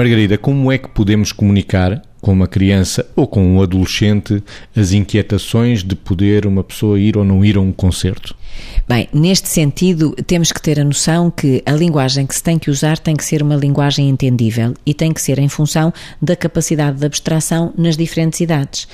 Margarida, como é que podemos comunicar com uma criança ou com um adolescente as inquietações de poder uma pessoa ir ou não ir a um concerto? Bem, neste sentido, temos que ter a noção que a linguagem que se tem que usar tem que ser uma linguagem entendível e tem que ser em função da capacidade de abstração nas diferentes idades.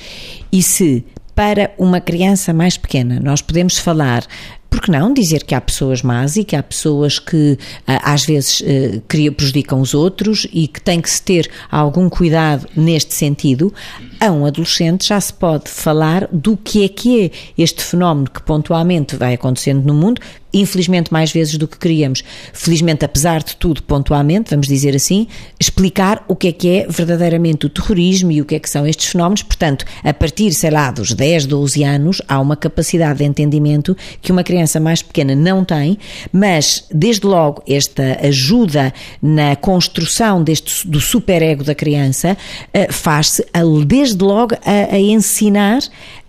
E se para uma criança mais pequena nós podemos falar porque não dizer que há pessoas más e que há pessoas que ah, às vezes ah, prejudicam os outros e que tem que se ter algum cuidado neste sentido, a um adolescente já se pode falar do que é que é este fenómeno que pontualmente vai acontecendo no mundo, infelizmente mais vezes do que queríamos, felizmente apesar de tudo, pontualmente, vamos dizer assim, explicar o que é que é verdadeiramente o terrorismo e o que é que são estes fenómenos. Portanto, a partir, sei lá, dos 10, 12 anos, há uma capacidade de entendimento que uma criança mais pequena não tem, mas desde logo esta ajuda na construção deste, do superego da criança eh, faz-se desde logo a, a ensinar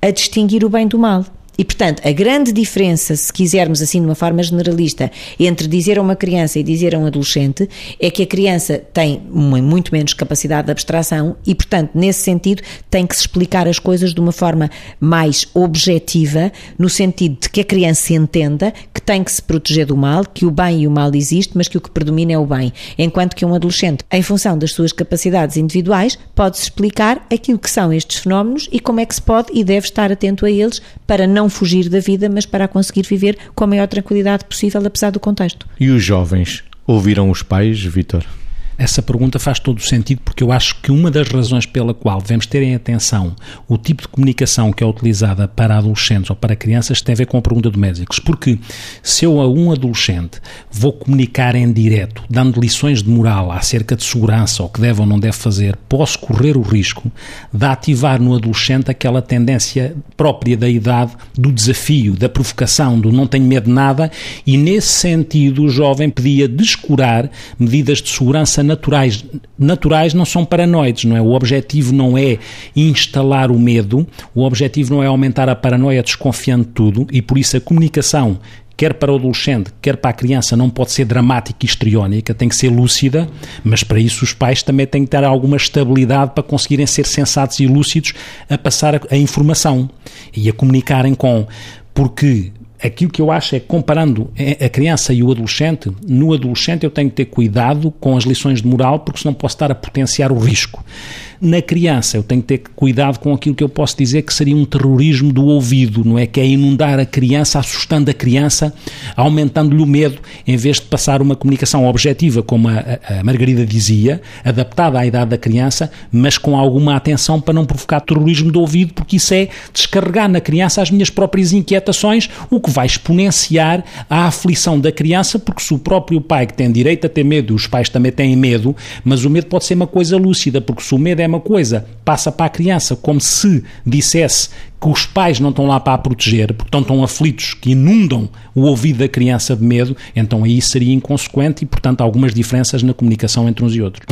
a distinguir o bem do mal. E, portanto, a grande diferença, se quisermos assim de uma forma generalista, entre dizer a uma criança e dizer a um adolescente é que a criança tem uma muito menos capacidade de abstração e, portanto, nesse sentido, tem que se explicar as coisas de uma forma mais objetiva, no sentido de que a criança entenda que tem que se proteger do mal, que o bem e o mal existe, mas que o que predomina é o bem. Enquanto que um adolescente, em função das suas capacidades individuais, pode-se explicar aquilo que são estes fenómenos e como é que se pode e deve estar atento a eles para não não fugir da vida, mas para conseguir viver com a maior tranquilidade possível, apesar do contexto. E os jovens ouviram os pais, Vitor? Essa pergunta faz todo o sentido porque eu acho que uma das razões pela qual devemos ter em atenção o tipo de comunicação que é utilizada para adolescentes ou para crianças tem a ver com a pergunta do médicos. Porque se eu a um adolescente vou comunicar em direto, dando lições de moral acerca de segurança ou que deve ou não deve fazer, posso correr o risco de ativar no adolescente aquela tendência própria da idade do desafio, da provocação, do não tenho medo de nada e nesse sentido o jovem podia descurar medidas de segurança naturais. Naturais não são paranoides, não é? O objetivo não é instalar o medo, o objetivo não é aumentar a paranoia desconfiando de tudo e por isso a comunicação quer para o adolescente, quer para a criança, não pode ser dramática e histriónica, tem que ser lúcida, mas para isso os pais também têm que ter alguma estabilidade para conseguirem ser sensatos e lúcidos a passar a, a informação e a comunicarem com. Porque aquilo que eu acho é comparando a criança e o adolescente, no adolescente eu tenho que ter cuidado com as lições de moral, porque senão posso estar a potenciar o risco. Na criança, eu tenho que ter cuidado com aquilo que eu posso dizer que seria um terrorismo do ouvido, não é? Que é inundar a criança, assustando a criança, aumentando-lhe o medo, em vez de passar uma comunicação objetiva, como a, a Margarida dizia, adaptada à idade da criança, mas com alguma atenção para não provocar terrorismo do ouvido, porque isso é descarregar na criança as minhas próprias inquietações, o que vai exponenciar a aflição da criança, porque se o próprio pai que tem direito a ter medo, os pais também têm medo, mas o medo pode ser uma coisa lúcida, porque se o medo é uma coisa, passa para a criança como se dissesse que os pais não estão lá para a proteger, porque estão tão aflitos que inundam o ouvido da criança de medo, então aí seria inconsequente e, portanto, algumas diferenças na comunicação entre uns e outros.